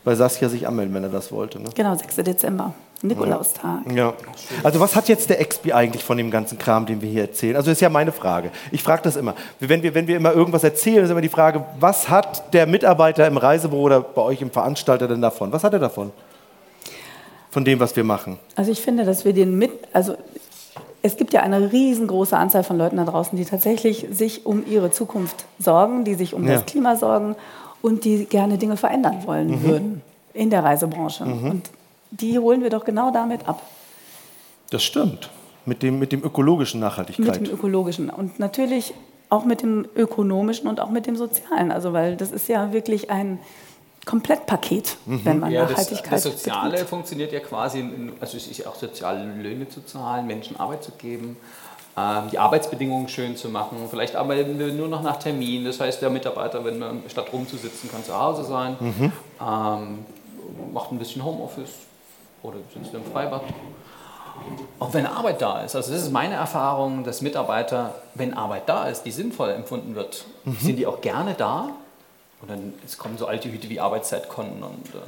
Bei Saskia sich anmelden, wenn er das wollte. Ne? Genau, 6. Dezember, Nikolaustag. Ja. Also was hat jetzt der Expi eigentlich von dem ganzen Kram, den wir hier erzählen? Also das ist ja meine Frage. Ich frage das immer. Wenn wir, wenn wir immer irgendwas erzählen, ist immer die Frage, was hat der Mitarbeiter im Reisebüro oder bei euch im Veranstalter denn davon? Was hat er davon? Von dem, was wir machen. Also ich finde, dass wir den mit, also es gibt ja eine riesengroße Anzahl von Leuten da draußen, die tatsächlich sich um ihre Zukunft sorgen, die sich um Ja. das Klima sorgen und die gerne Dinge verändern wollen Mhm. würden in der Reisebranche. Und die holen wir doch genau damit ab. Das stimmt. Mit dem, mit dem ökologischen Nachhaltigkeit. Mit dem ökologischen. Und natürlich auch mit dem ökonomischen und auch mit dem sozialen. Also weil das ist ja wirklich ein Komplettpaket, mhm. wenn man ja, Nachhaltigkeit das, das Soziale betont. funktioniert ja quasi, in, also es ist auch soziale Löhne zu zahlen, Menschen Arbeit zu geben, ähm, die Arbeitsbedingungen schön zu machen. Vielleicht arbeiten wir nur noch nach Termin. Das heißt, der Mitarbeiter, wenn man statt rumzusitzen, kann zu Hause sein, mhm. ähm, macht ein bisschen Homeoffice oder sitzt im Freibad. Auch wenn Arbeit da ist. Also das ist meine Erfahrung, dass Mitarbeiter, wenn Arbeit da ist, die sinnvoll empfunden wird, mhm. sind die auch gerne da. Und dann es kommen so alte Hüte wie Arbeitszeitkonten und, und,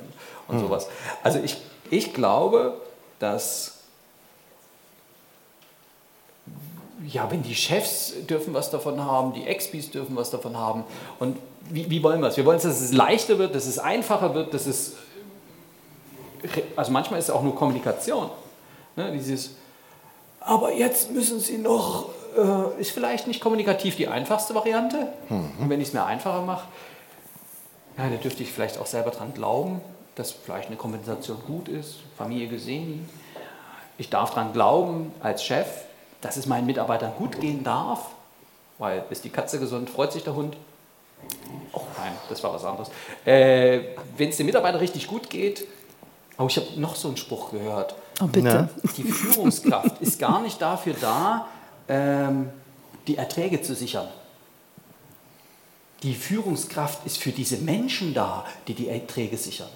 und mhm. sowas. Also ich, ich glaube, dass ja, wenn die Chefs dürfen was davon haben, die Expis dürfen was davon haben. Und wie, wie wollen wir es? Wir wollen, dass es leichter wird, dass es einfacher wird, dass es. Also manchmal ist es auch nur Kommunikation. Ne, dieses, aber jetzt müssen Sie noch, äh, ist vielleicht nicht kommunikativ die einfachste Variante. Mhm. Und wenn ich es mir einfacher mache, ja, da dürfte ich vielleicht auch selber dran glauben, dass vielleicht eine Kompensation gut ist, Familie gesehen. Ich darf dran glauben als Chef, dass es meinen Mitarbeitern gut gehen darf, weil ist die Katze gesund, freut sich der Hund. Oh nein, das war was anderes. Äh, wenn es dem Mitarbeiter richtig gut geht, oh, ich habe noch so einen Spruch gehört. Oh, bitte. Die Führungskraft ist gar nicht dafür da, ähm, die Erträge zu sichern. Die Führungskraft ist für diese Menschen da, die die Erträge sichern.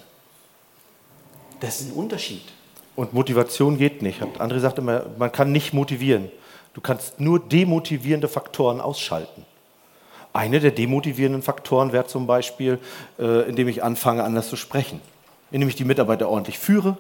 Das ist ein Unterschied. Und Motivation geht nicht. André sagt immer, man kann nicht motivieren. Du kannst nur demotivierende Faktoren ausschalten. Eine der demotivierenden Faktoren wäre zum Beispiel, äh, indem ich anfange, anders zu sprechen. Indem ich die Mitarbeiter ordentlich führe,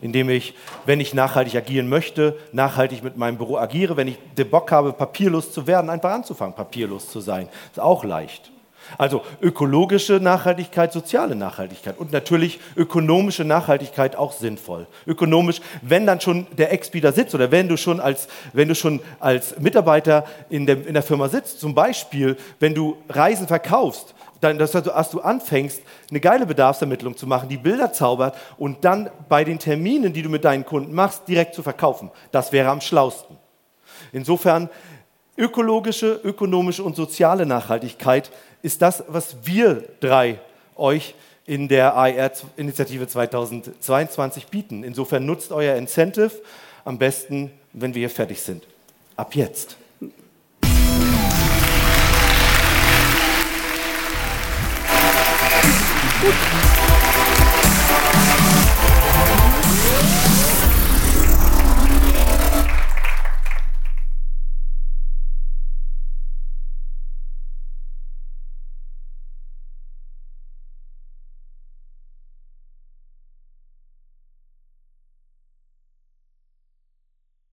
indem ich, wenn ich nachhaltig agieren möchte, nachhaltig mit meinem Büro agiere, wenn ich den Bock habe, papierlos zu werden, einfach anzufangen, papierlos zu sein. Ist auch leicht. Also ökologische Nachhaltigkeit, soziale Nachhaltigkeit und natürlich ökonomische Nachhaltigkeit auch sinnvoll. Ökonomisch, wenn dann schon der Expi da sitzt oder wenn du schon als, wenn du schon als Mitarbeiter in der, in der Firma sitzt, zum Beispiel, wenn du Reisen verkaufst, dann, dass du, als du anfängst, eine geile Bedarfsermittlung zu machen, die Bilder zaubert und dann bei den Terminen, die du mit deinen Kunden machst, direkt zu verkaufen. Das wäre am schlausten. Insofern ökologische, ökonomische und soziale Nachhaltigkeit ist das, was wir drei euch in der AER-Initiative 2022 bieten. Insofern nutzt euer Incentive am besten, wenn wir hier fertig sind. Ab jetzt. Gut.